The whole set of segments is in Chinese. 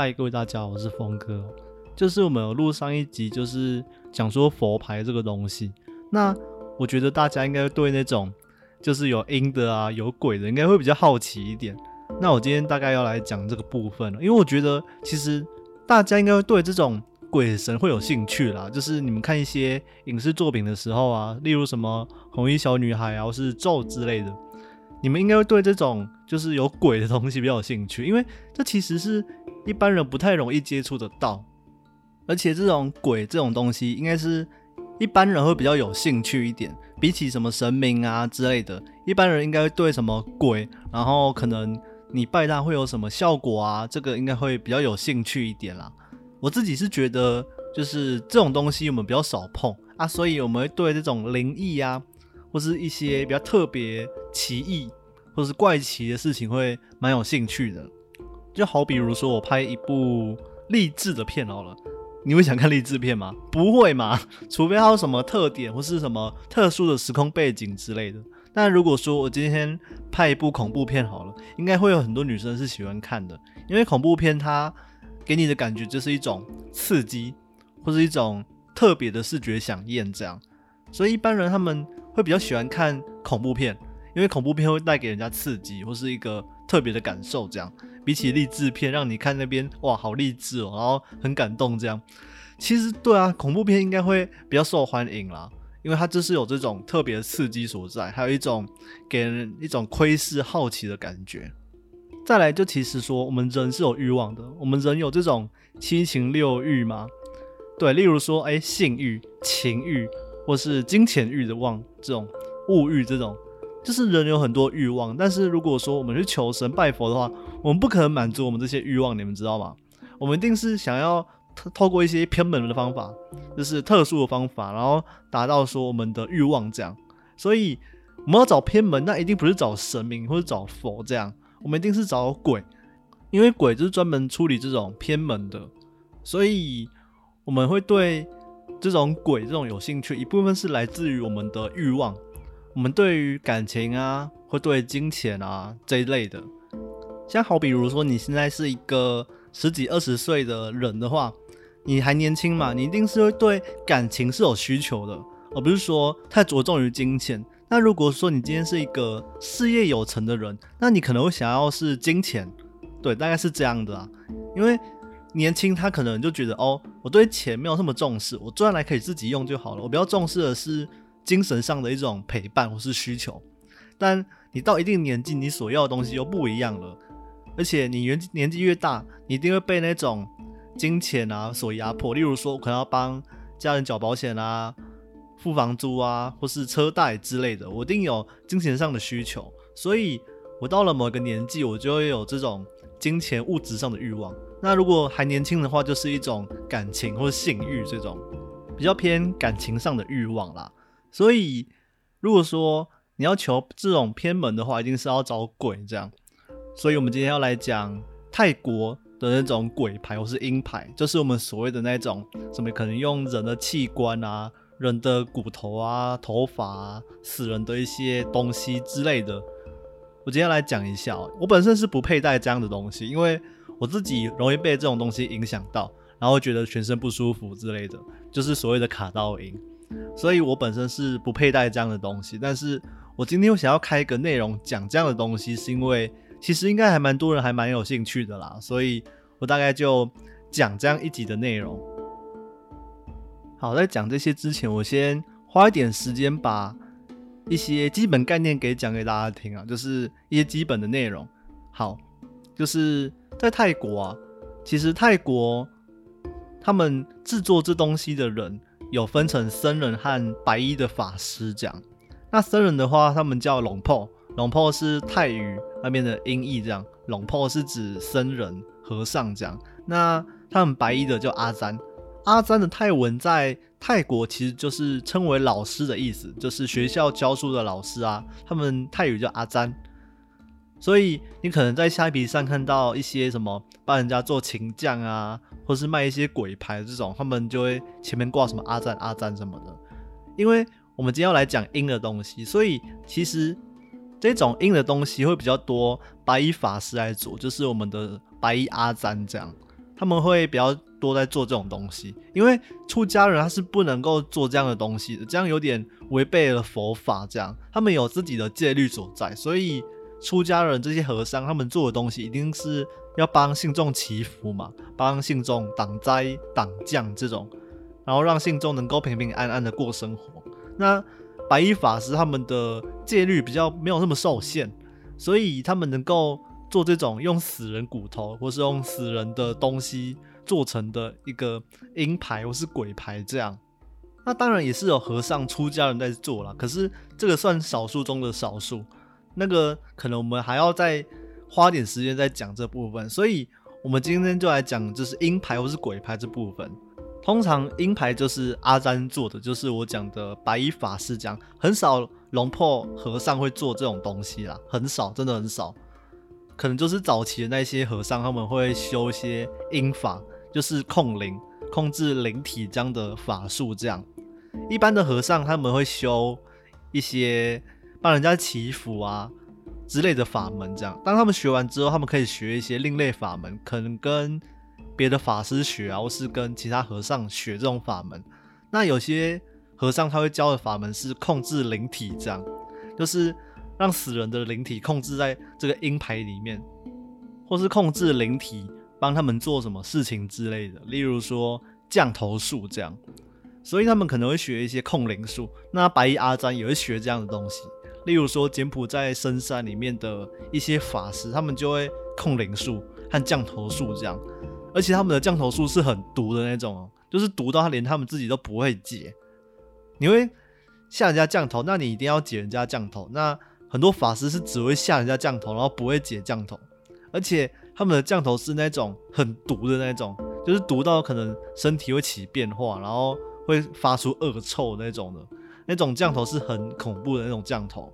嗨，各位大家，我是峰哥。就是我们有录上一集，就是讲说佛牌这个东西。那我觉得大家应该对那种就是有阴的啊、有鬼的，应该会比较好奇一点。那我今天大概要来讲这个部分了，因为我觉得其实大家应该会对这种鬼神会有兴趣啦。就是你们看一些影视作品的时候啊，例如什么红衣小女孩啊，或是咒之类的，你们应该会对这种就是有鬼的东西比较有兴趣，因为这其实是一般人不太容易接触得到。而且这种鬼这种东西，应该是一般人会比较有兴趣一点，比起什么神明啊之类的，一般人应该会对什么鬼，然后可能你拜他会有什么效果啊，这个应该会比较有兴趣一点啦。我自己是觉得，就是这种东西我们比较少碰啊，所以我们会对这种灵异啊，或是一些比较特别、奇异或是怪奇的事情会蛮有兴趣的。就好比如说我拍一部励志的片好了。你会想看励志片吗？不会嘛，除非它有什么特点或是什么特殊的时空背景之类的。但如果说我今天拍一部恐怖片好了，应该会有很多女生是喜欢看的，因为恐怖片它给你的感觉就是一种刺激，或是一种特别的视觉响应这样。所以一般人他们会比较喜欢看恐怖片，因为恐怖片会带给人家刺激或是一个特别的感受这样。比起励志片，让你看那边哇，好励志哦，然后很感动这样。其实对啊，恐怖片应该会比较受欢迎啦，因为它就是有这种特别的刺激所在，还有一种给人一种窥视、好奇的感觉。再来，就其实说我们人是有欲望的，我们人有这种七情六欲吗？对，例如说，哎，性欲、情欲，或是金钱欲的望这种物欲这种。就是人有很多欲望，但是如果说我们去求神拜佛的话，我们不可能满足我们这些欲望，你们知道吗？我们一定是想要透透过一些偏门的方法，就是特殊的方法，然后达到说我们的欲望这样。所以我们要找偏门，那一定不是找神明或者找佛这样，我们一定是找鬼，因为鬼就是专门处理这种偏门的。所以我们会对这种鬼这种有兴趣，一部分是来自于我们的欲望。我们对于感情啊，或对金钱啊这一类的，像好比如说你现在是一个十几二十岁的人的话，你还年轻嘛，你一定是会对感情是有需求的，而不是说太着重于金钱。那如果说你今天是一个事业有成的人，那你可能会想要是金钱，对，大概是这样的啊。因为年轻他可能就觉得哦，我对钱没有那么重视，我赚来可以自己用就好了，我比较重视的是。精神上的一种陪伴或是需求，但你到一定年纪，你所要的东西又不一样了，而且你年年纪越大，你一定会被那种金钱啊所压迫。例如说，我可能要帮家人缴保险啊、付房租啊，或是车贷之类的，我一定有金钱上的需求。所以，我到了某个年纪，我就会有这种金钱物质上的欲望。那如果还年轻的话，就是一种感情或性欲这种比较偏感情上的欲望啦。所以，如果说你要求这种偏门的话，一定是要找鬼这样。所以我们今天要来讲泰国的那种鬼牌或是阴牌，就是我们所谓的那种什么可能用人的器官啊、人的骨头啊、头发啊、死人的一些东西之类的。我今天来讲一下，我本身是不佩戴这样的东西，因为我自己容易被这种东西影响到，然后觉得全身不舒服之类的，就是所谓的卡到音。所以我本身是不佩戴这样的东西，但是我今天想要开一个内容讲这样的东西，是因为其实应该还蛮多人还蛮有兴趣的啦，所以我大概就讲这样一集的内容。好，在讲这些之前，我先花一点时间把一些基本概念给讲给大家听啊，就是一些基本的内容。好，就是在泰国啊，其实泰国他们制作这东西的人。有分成僧人和白衣的法师这样。那僧人的话，他们叫龙婆，龙婆是泰语那边的音译这样。龙婆是指僧人、和尚这样。那他们白衣的叫阿詹，阿詹的泰文在泰国其实就是称为老师的意思，就是学校教书的老师啊。他们泰语叫阿詹。所以你可能在虾皮上看到一些什么帮人家做琴匠啊，或是卖一些鬼牌这种，他们就会前面挂什么阿赞阿赞什么的。因为我们今天要来讲阴的东西，所以其实这种阴的东西会比较多白衣法师来做，就是我们的白衣阿赞这样。他们会比较多在做这种东西，因为出家人他是不能够做这样的东西的，这样有点违背了佛法。这样他们有自己的戒律所在，所以出家人这些和尚他们做的东西一定是要帮信众祈福嘛，帮信众挡灾挡降这种，然后让信众能够平平安安的过生活。那白衣法师他们的戒律比较没有那么受限，所以他们能够。做这种用死人骨头或是用死人的东西做成的一个阴牌或是鬼牌，这样，那当然也是有和尚出家人在做了，可是这个算少数中的少数，那个可能我们还要再花点时间再讲这部分，所以我们今天就来讲就是阴牌或是鬼牌这部分。通常阴牌就是阿詹做的，就是我讲的白衣法师讲，很少龙破和尚会做这种东西啦，很少，真的很少。可能就是早期的那些和尚，他们会修一些阴法，就是控灵、控制灵体这样的法术。这样，一般的和尚他们会修一些帮人家祈福啊之类的法门。这样，当他们学完之后，他们可以学一些另类法门，可能跟别的法师学啊，或是跟其他和尚学这种法门。那有些和尚他会教的法门是控制灵体，这样就是。让死人的灵体控制在这个阴牌里面，或是控制灵体帮他们做什么事情之类的，例如说降头术这样。所以他们可能会学一些控灵术。那白衣阿詹也会学这样的东西，例如说柬埔寨深山里面的一些法师，他们就会控灵术和降头术这样。而且他们的降头术是很毒的那种，就是毒到他连他们自己都不会解。你会吓人家降头，那你一定要解人家降头。那很多法师是只会吓人家降头，然后不会解降头，而且他们的降头是那种很毒的那种，就是毒到可能身体会起变化，然后会发出恶臭那种的，那种降头是很恐怖的那种降头。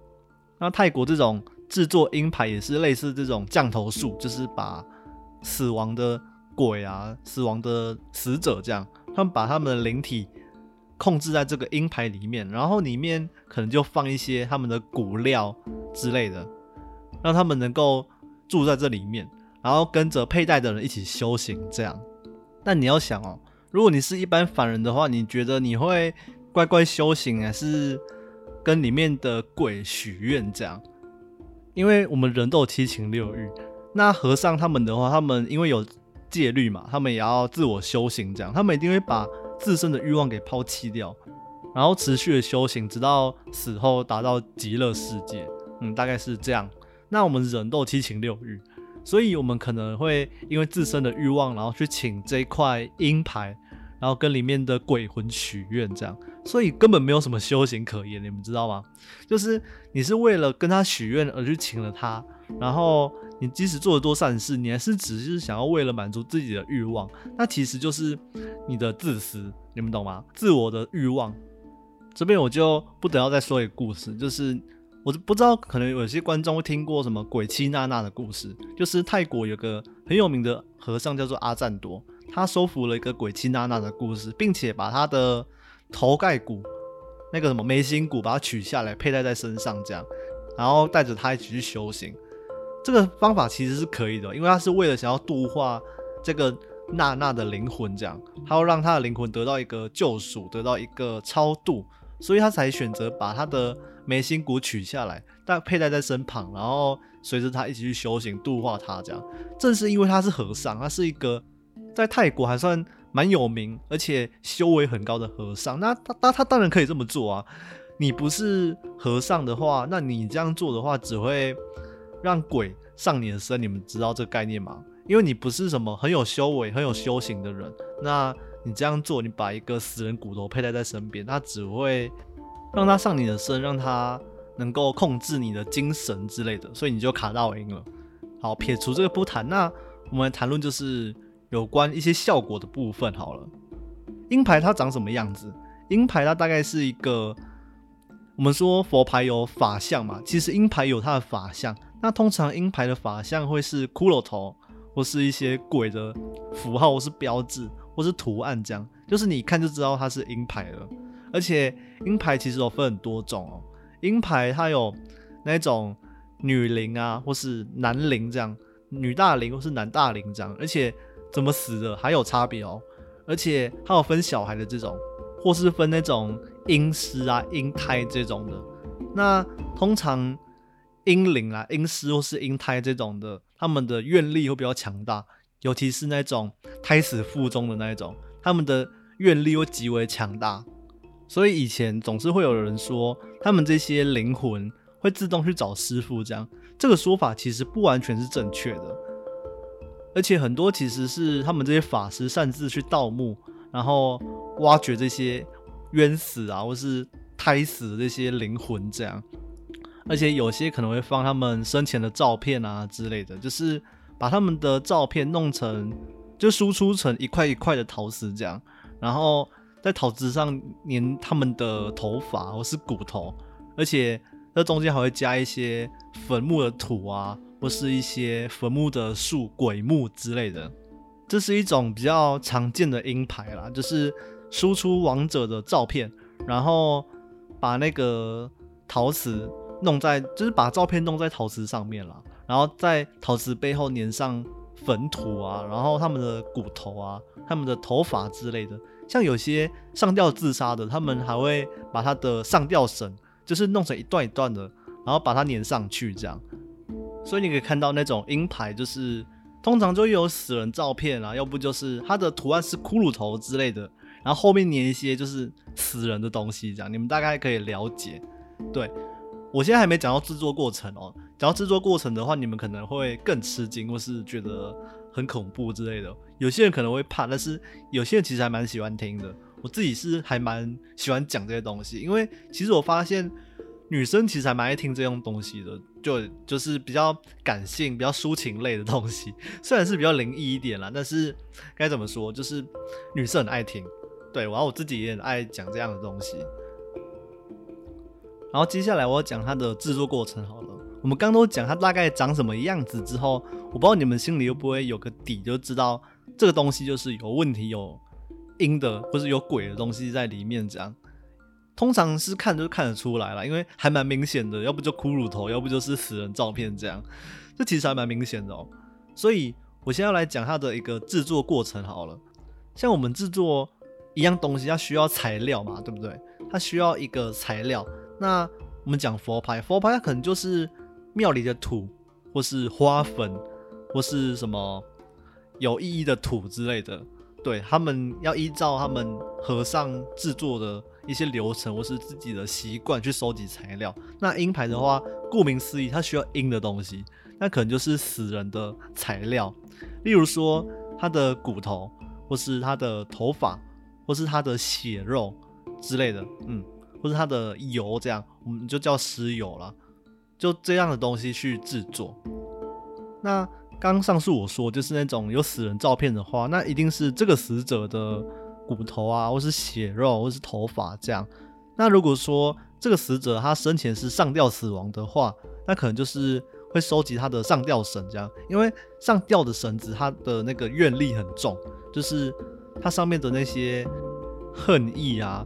那泰国这种制作鹰牌也是类似这种降头术，就是把死亡的鬼啊、死亡的死者这样，他们把他们的灵体。控制在这个鹰牌里面，然后里面可能就放一些他们的骨料之类的，让他们能够住在这里面，然后跟着佩戴的人一起修行。这样，但你要想哦，如果你是一般凡人的话，你觉得你会乖乖修行，还是跟里面的鬼许愿这样？因为我们人都有七情六欲，那和尚他们的话，他们因为有戒律嘛，他们也要自我修行，这样，他们一定会把。自身的欲望给抛弃掉，然后持续的修行，直到死后达到极乐世界。嗯，大概是这样。那我们人都七情六欲，所以我们可能会因为自身的欲望，然后去请这块阴牌，然后跟里面的鬼魂许愿，这样。所以根本没有什么修行可言，你们知道吗？就是你是为了跟他许愿而去请了他，然后。你即使做了多善事，你还是只是想要为了满足自己的欲望，那其实就是你的自私，你们懂吗？自我的欲望。这边我就不得要再说一个故事，就是我不知道，可能有些观众会听过什么鬼妻娜娜的故事，就是泰国有个很有名的和尚叫做阿赞多，他收服了一个鬼妻娜娜的故事，并且把他的头盖骨那个什么眉心骨把它取下来佩戴在身上，这样，然后带着他一起去修行。这个方法其实是可以的，因为他是为了想要度化这个娜娜的灵魂，这样他要让他的灵魂得到一个救赎，得到一个超度，所以他才选择把他的眉心骨取下来，但佩戴在身旁，然后随着他一起去修行度化他。这样正是因为他是和尚，他是一个在泰国还算蛮有名，而且修为很高的和尚。那他他他当然可以这么做啊！你不是和尚的话，那你这样做的话，只会。让鬼上你的身，你们知道这个概念吗？因为你不是什么很有修为、很有修行的人，那你这样做，你把一个死人骨头佩戴在身边，他只会让他上你的身，让他能够控制你的精神之类的，所以你就卡到阴了。好，撇除这个不谈，那我们谈论就是有关一些效果的部分好了。阴牌它长什么样子？阴牌它大概是一个，我们说佛牌有法相嘛，其实阴牌有它的法相。那通常阴牌的法相会是骷髅头，或是一些鬼的符号，或是标志，或是图案，这样就是你一看就知道它是阴牌了。而且阴牌其实有分很多种哦，阴牌它有那种女灵啊，或是男灵这样，女大灵或是男大灵这样，而且怎么死的还有差别哦，而且还有分小孩的这种，或是分那种婴尸啊、婴胎这种的。那通常婴灵啊、婴尸或是婴胎这种的，他们的愿力会比较强大，尤其是那种胎死腹中的那一种，他们的愿力会极为强大。所以以前总是会有人说，他们这些灵魂会自动去找师傅，这样这个说法其实不完全是正确的，而且很多其实是他们这些法师擅自去盗墓，然后挖掘这些冤死啊或是胎死的这些灵魂，这样，而且有些可能会放他们生前的照片啊之类的，就是把他们的照片弄成就输出成一块一块的陶瓷这样，然后。在陶瓷上粘他们的头发或是骨头，而且这中间还会加一些坟墓的土啊，或是一些坟墓的树、鬼墓之类的。这是一种比较常见的鹰牌啦，就是输出王者的照片，然后把那个陶瓷弄在，就是把照片弄在陶瓷上面了，然后在陶瓷背后粘上坟土啊，然后他们的骨头啊、他们的头发之类的。像有些上吊自杀的，他们还会把他的上吊绳，就是弄成一段一段的，然后把它粘上去，这样。所以你可以看到那种鹰牌，就是通常就有死人照片啊，要不就是它的图案是骷髅头之类的，然后后面粘一些就是死人的东西，这样。你们大概可以了解。对我现在还没讲到制作过程哦，讲到制作过程的话，你们可能会更吃惊，或是觉得。很恐怖之类的，有些人可能会怕，但是有些人其实还蛮喜欢听的。我自己是还蛮喜欢讲这些东西，因为其实我发现女生其实还蛮爱听这种东西的，就就是比较感性、比较抒情类的东西，虽然是比较灵异一点啦，但是该怎么说，就是女生很爱听。对，然后我自己也很爱讲这样的东西。然后接下来我要讲它的制作过程好了。我们刚都讲它大概长什么样子之后，我不知道你们心里会不会有个底，就知道这个东西就是有问题、有阴的或是有鬼的东西在里面。这样通常是看就看得出来了，因为还蛮明显的，要不就骷髅头，要不就是死人照片这样，这其实还蛮明显的哦。所以我现在要来讲它的一个制作过程好了。像我们制作一样东西，它需要材料嘛，对不对？它需要一个材料。那我们讲佛牌，佛牌它可能就是。庙里的土，或是花粉，或是什么有意义的土之类的，对他们要依照他们和尚制作的一些流程，或是自己的习惯去收集材料。那阴牌的话，顾名思义，它需要阴的东西，那可能就是死人的材料，例如说他的骨头，或是他的头发，或是他的血肉之类的，嗯，或是他的油，这样我们就叫尸油了。就这样的东西去制作。那刚上述我说，就是那种有死人照片的话，那一定是这个死者的骨头啊，或是血肉，或是头发这样。那如果说这个死者他生前是上吊死亡的话，那可能就是会收集他的上吊绳这样，因为上吊的绳子它的那个愿力很重，就是它上面的那些恨意啊，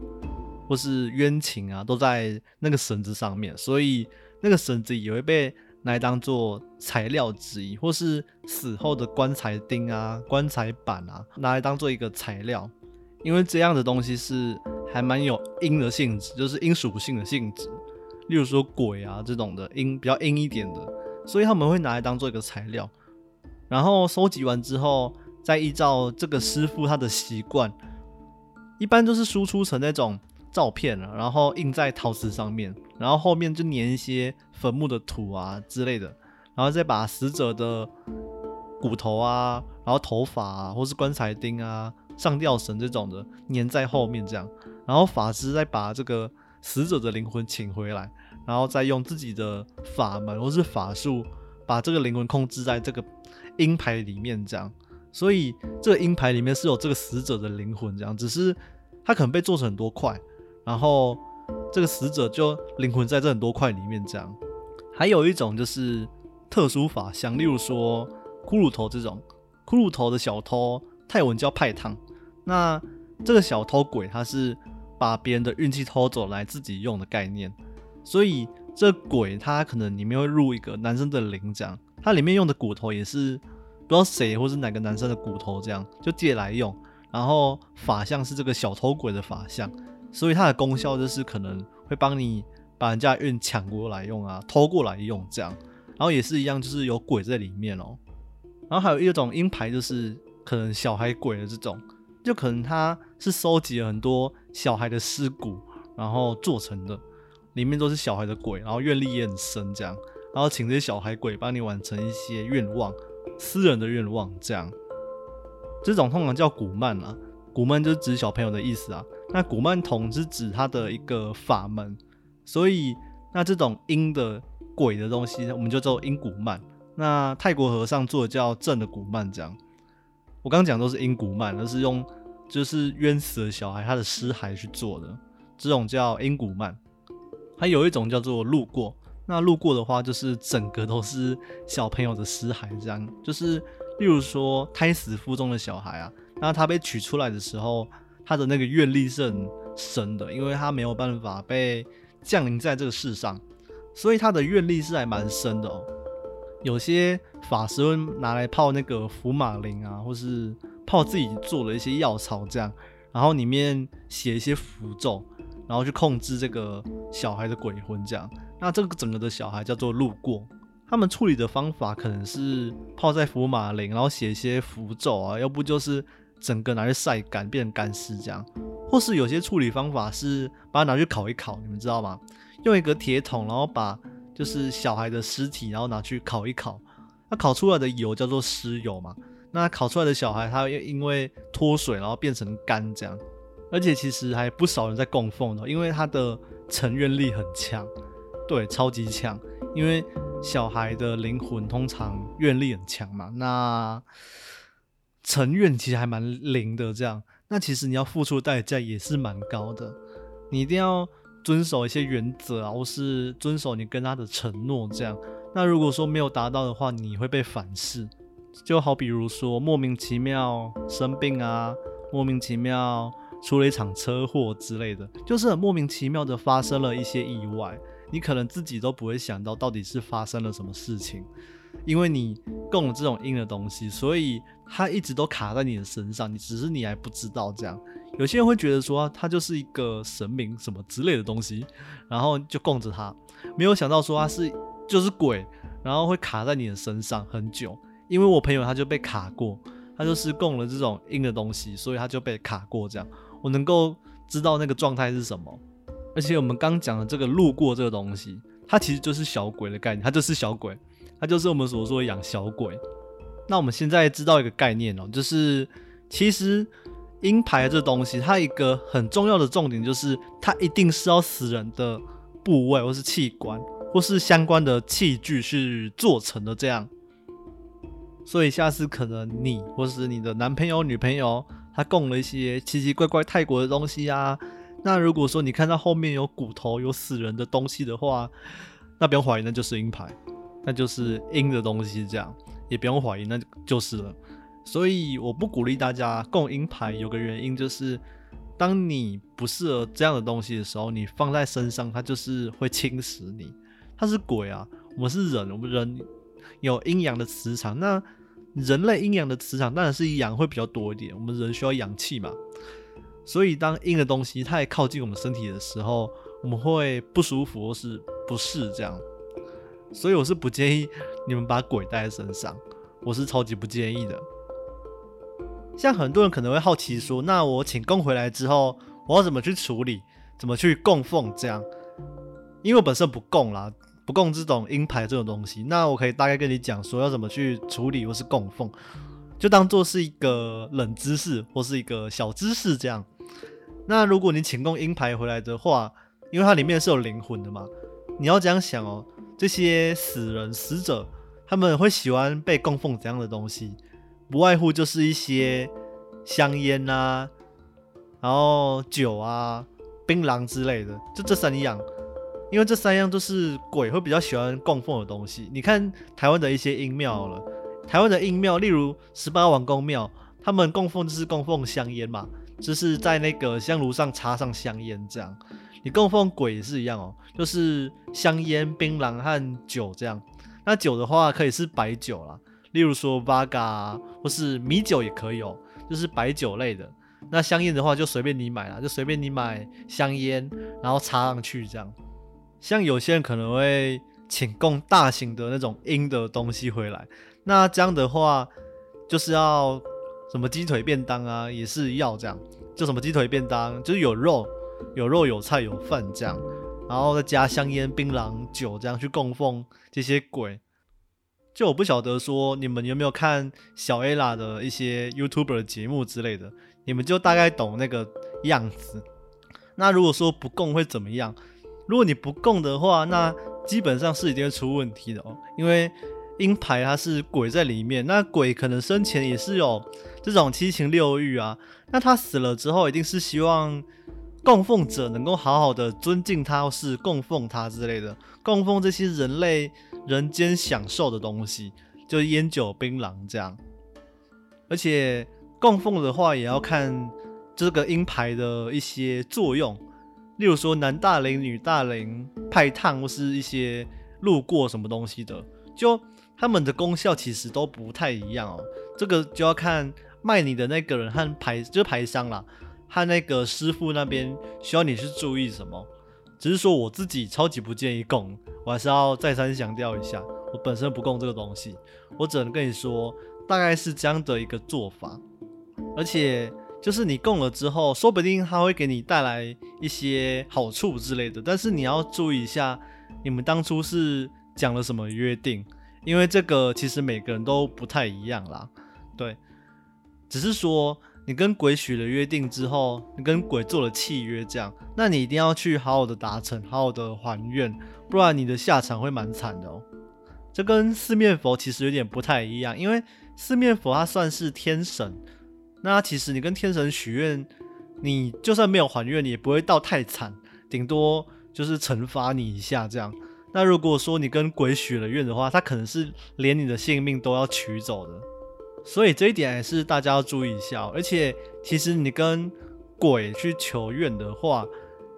或是冤情啊，都在那个绳子上面，所以。那个绳子也会被拿来当做材料之一，或是死后的棺材钉啊、棺材板啊，拿来当做一个材料，因为这样的东西是还蛮有阴的性质，就是阴属性的性质。例如说鬼啊这种的阴比较阴一点的，所以他们会拿来当做一个材料。然后收集完之后，再依照这个师傅他的习惯，一般都是输出成那种。照片了，然后印在陶瓷上面，然后后面就粘一些坟墓的土啊之类的，然后再把死者的骨头啊，然后头发啊，或是棺材钉啊、上吊绳这种的粘在后面，这样，然后法师再把这个死者的灵魂请回来，然后再用自己的法门或是法术把这个灵魂控制在这个阴牌里面，这样，所以这个阴牌里面是有这个死者的灵魂，这样，只是他可能被做成很多块。然后这个死者就灵魂在这很多块里面，这样。还有一种就是特殊法相，例如说骷髅头这种，骷髅头的小偷，泰文叫派烫。那这个小偷鬼，他是把别人的运气偷走来自己用的概念。所以这鬼他可能里面会入一个男生的灵，这样。它里面用的骨头也是不知道谁或是哪个男生的骨头，这样就借来用。然后法相是这个小偷鬼的法相，所以它的功效就是可能会帮你把人家运抢过来用啊，偷过来用这样。然后也是一样，就是有鬼在里面哦。然后还有一种阴牌，就是可能小孩鬼的这种，就可能他是收集了很多小孩的尸骨，然后做成的，里面都是小孩的鬼，然后愿力也很深这样。然后请这些小孩鬼帮你完成一些愿望，私人的愿望这样。这种通常叫古曼啊，古曼就是指小朋友的意思啊。那古曼童是指他的一个法门，所以那这种阴的鬼的东西，我们就叫阴古曼。那泰国和尚做的叫正的古曼，这样。我刚刚讲都是阴古曼，而是用就是冤死的小孩他的尸骸去做的，这种叫阴古曼。还有一种叫做路过。那路过的话，就是整个都是小朋友的尸骸，这样就是，例如说胎死腹中的小孩啊，那他被取出来的时候，他的那个愿力是很深的，因为他没有办法被降临在这个世上，所以他的愿力是还蛮深的哦。有些法师会拿来泡那个福马林啊，或是泡自己做的一些药草，这样，然后里面写一些符咒，然后去控制这个小孩的鬼魂，这样。那这个整个的小孩叫做路过，他们处理的方法可能是泡在福马林，然后写一些符咒啊，要不就是整个拿去晒干变成干尸这样，或是有些处理方法是把它拿去烤一烤，你们知道吗？用一个铁桶，然后把就是小孩的尸体，然后拿去烤一烤，那烤出来的油叫做尸油嘛。那烤出来的小孩，他又因为脱水，然后变成干这样，而且其实还不少人在供奉的，因为他的成愿力很强。对，超级强，因为小孩的灵魂通常愿力很强嘛，那成愿其实还蛮灵的。这样，那其实你要付出的代价也是蛮高的，你一定要遵守一些原则啊，或是遵守你跟他的承诺。这样，那如果说没有达到的话，你会被反噬。就好比如说莫名其妙生病啊，莫名其妙出了一场车祸之类的，就是很莫名其妙的发生了一些意外。你可能自己都不会想到到底是发生了什么事情，因为你供了这种硬的东西，所以它一直都卡在你的身上，你只是你还不知道这样。有些人会觉得说它就是一个神明什么之类的东西，然后就供着它，没有想到说它是就是鬼，然后会卡在你的身上很久。因为我朋友他就被卡过，他就是供了这种硬的东西，所以他就被卡过这样。我能够知道那个状态是什么。而且我们刚讲的这个路过这个东西，它其实就是小鬼的概念，它就是小鬼，它就是我们所说养小鬼。那我们现在知道一个概念哦，就是其实阴牌这东西，它一个很重要的重点就是，它一定是要死人的部位或是器官或是相关的器具去做成的这样。所以下次可能你或是你的男朋友、女朋友，他供了一些奇奇怪怪泰国的东西啊。那如果说你看到后面有骨头、有死人的东西的话，那不用怀疑，那就是阴牌，那就是阴的东西，这样也不用怀疑，那就是了。所以我不鼓励大家供阴牌，有个原因就是，当你不适合这样的东西的时候，你放在身上，它就是会侵蚀你。它是鬼啊，我们是人，我们人有阴阳的磁场，那人类阴阳的磁场当然是阳会比较多一点，我们人需要阳气嘛。所以，当阴的东西太靠近我们身体的时候，我们会不舒服或是不适这样。所以，我是不建议你们把鬼带在身上，我是超级不建议的。像很多人可能会好奇说，那我请供回来之后，我要怎么去处理，怎么去供奉这样？因为我本身不供啦，不供这种阴牌这种东西，那我可以大概跟你讲说要怎么去处理或是供奉。就当做是一个冷知识或是一个小知识这样。那如果你请供阴牌回来的话，因为它里面是有灵魂的嘛，你要这样想哦，这些死人死者他们会喜欢被供奉怎样的东西？不外乎就是一些香烟啊，然后酒啊、槟榔之类的，就这三样。因为这三样都是鬼会比较喜欢供奉的东西。你看台湾的一些阴庙了。台湾的阴庙，例如十八王公庙，他们供奉就是供奉香烟嘛，就是在那个香炉上插上香烟这样。你供奉鬼也是一样哦，就是香烟、槟榔和酒这样。那酒的话可以是白酒啦，例如说 Vaga 或是米酒也可以哦，就是白酒类的。那香烟的话就随便你买啦，就随便你买香烟，然后插上去这样。像有些人可能会请供大型的那种阴的东西回来，那这样的话就是要什么鸡腿便当啊，也是要这样，就什么鸡腿便当，就是有肉、有肉、有菜、有饭这样，然后再加香烟、槟榔、酒这样去供奉这些鬼。就我不晓得说你们有没有看小 A 啦的一些 YouTuber 节目之类的，你们就大概懂那个样子。那如果说不供会怎么样？如果你不供的话，那基本上是一定会出问题的哦。因为阴牌它是鬼在里面，那鬼可能生前也是有这种七情六欲啊。那他死了之后，一定是希望供奉者能够好好的尊敬他，或是供奉他之类的，供奉这些人类人间享受的东西，就烟酒槟榔这样。而且供奉的话，也要看这个阴牌的一些作用。例如说男大龄、女大龄、派烫或是一些路过什么东西的，就他们的功效其实都不太一样哦。这个就要看卖你的那个人和牌，就是牌商啦，和那个师傅那边需要你去注意什么。只是说我自己超级不建议供，我还是要再三强调一下，我本身不供这个东西，我只能跟你说大概是这样的一个做法，而且。就是你供了之后，说不定他会给你带来一些好处之类的，但是你要注意一下，你们当初是讲了什么约定，因为这个其实每个人都不太一样啦。对，只是说你跟鬼许了约定之后，你跟鬼做了契约，这样，那你一定要去好好的达成，好好的还愿，不然你的下场会蛮惨的哦。这跟四面佛其实有点不太一样，因为四面佛它算是天神。那其实你跟天神许愿，你就算没有还愿，你也不会到太惨，顶多就是惩罚你一下这样。那如果说你跟鬼许了愿的话，他可能是连你的性命都要取走的。所以这一点还是大家要注意一下。而且其实你跟鬼去求愿的话，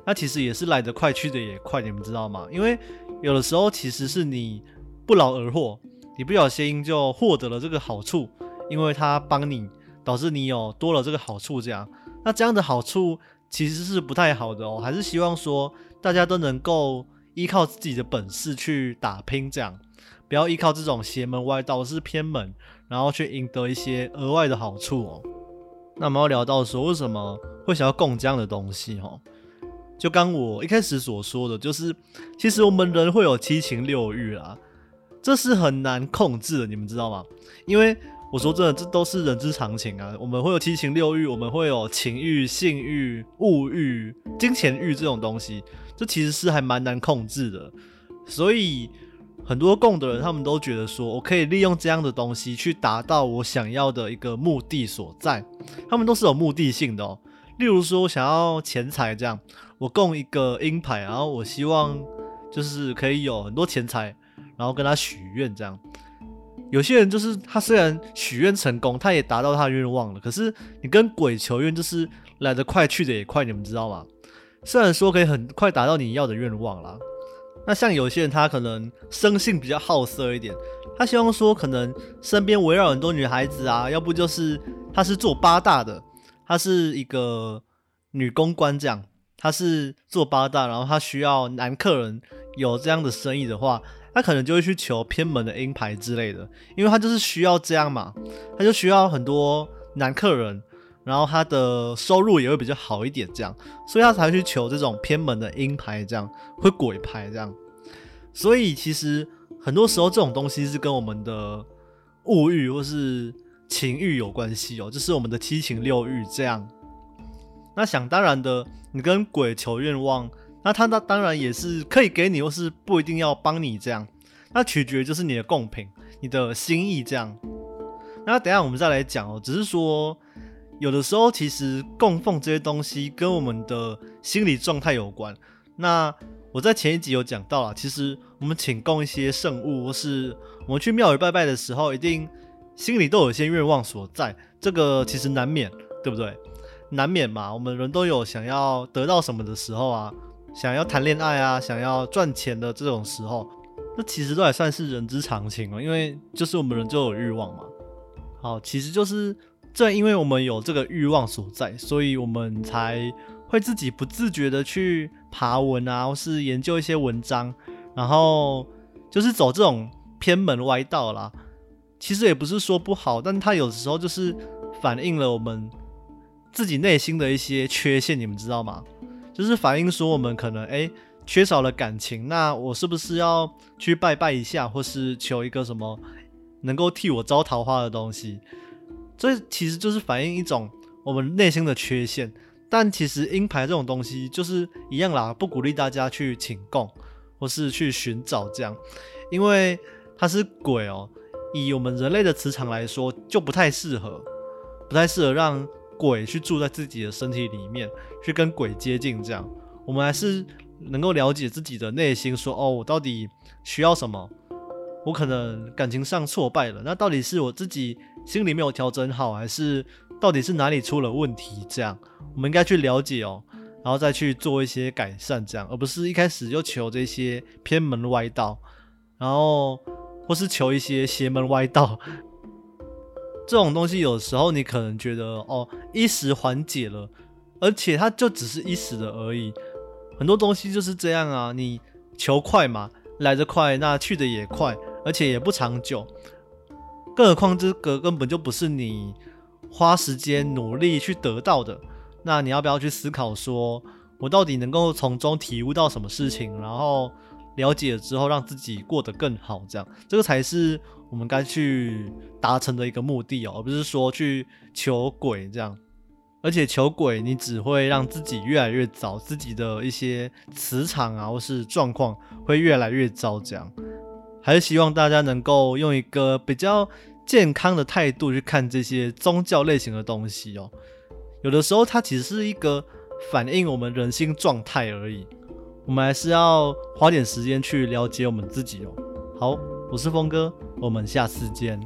那其实也是来得快去的也快，你们知道吗？因为有的时候其实是你不劳而获，你不小心就获得了这个好处，因为他帮你。导致你有多了这个好处，这样，那这样的好处其实是不太好的哦。还是希望说大家都能够依靠自己的本事去打拼，这样，不要依靠这种邪门歪道是偏门，然后去赢得一些额外的好处哦。那我们要聊到说为什么会想要供这样的东西哦？就刚我一开始所说的就是，其实我们人会有七情六欲啊，这是很难控制的，你们知道吗？因为我说真的，这都是人之常情啊。我们会有七情六欲，我们会有情欲、性欲、物欲、金钱欲这种东西，这其实是还蛮难控制的。所以很多供的人，他们都觉得说，我可以利用这样的东西去达到我想要的一个目的所在。他们都是有目的性的哦。例如说，我想要钱财这样，我供一个鹰牌，然后我希望就是可以有很多钱财，然后跟他许愿这样。有些人就是他虽然许愿成功，他也达到他的愿望了。可是你跟鬼求愿，就是来得快去的也快，你们知道吗？虽然说可以很快达到你要的愿望啦，那像有些人他可能生性比较好色一点，他希望说可能身边围绕很多女孩子啊，要不就是他是做八大的，他是一个女公关这样，他是做八大，然后他需要男客人有这样的生意的话。他可能就会去求偏门的鹰牌之类的，因为他就是需要这样嘛，他就需要很多男客人，然后他的收入也会比较好一点，这样，所以他才去求这种偏门的阴牌，这样会鬼牌这样。所以其实很多时候这种东西是跟我们的物欲或是情欲有关系哦，就是我们的七情六欲这样。那想当然的，你跟鬼求愿望。那他那当然也是可以给你，或是不一定要帮你这样，那取决就是你的贡品、你的心意这样。那等下我们再来讲哦，只是说有的时候其实供奉这些东西跟我们的心理状态有关。那我在前一集有讲到了，其实我们请供一些圣物，或是我们去庙宇拜拜的时候，一定心里都有一些愿望所在，这个其实难免，对不对？难免嘛，我们人都有想要得到什么的时候啊。想要谈恋爱啊，想要赚钱的这种时候，那其实都还算是人之常情哦，因为就是我们人就有欲望嘛。好，其实就是正因为我们有这个欲望所在，所以我们才会自己不自觉的去爬文啊，或是研究一些文章，然后就是走这种偏门歪道啦。其实也不是说不好，但它有时候就是反映了我们自己内心的一些缺陷，你们知道吗？就是反映说我们可能哎缺少了感情，那我是不是要去拜拜一下，或是求一个什么能够替我招桃花的东西？这其实就是反映一种我们内心的缺陷。但其实阴牌这种东西就是一样啦，不鼓励大家去请供或是去寻找这样，因为它是鬼哦。以我们人类的磁场来说，就不太适合，不太适合让鬼去住在自己的身体里面，去跟鬼接近。这样，我们还是能够了解自己的内心，说哦，我到底需要什么？我可能感情上挫败了，那到底是我自己心里没有调整好，还是到底是哪里出了问题？这样，我们应该去了解哦，然后再去做一些改善，这样，而不是一开始就求这些偏门歪道，然后。或是求一些邪门歪道，这种东西有时候你可能觉得哦一时缓解了，而且它就只是一时的而已。很多东西就是这样啊，你求快嘛，来得快，那去的也快，而且也不长久。更何况这个根本就不是你花时间努力去得到的。那你要不要去思考，说我到底能够从中体悟到什么事情，然后？了解了之后，让自己过得更好，这样这个才是我们该去达成的一个目的哦，而不是说去求鬼这样。而且求鬼，你只会让自己越来越糟，自己的一些磁场啊，或是状况会越来越糟。这样，还是希望大家能够用一个比较健康的态度去看这些宗教类型的东西哦。有的时候，它其实是一个反映我们人心状态而已。我们还是要花点时间去了解我们自己哦。好，我是峰哥，我们下次见。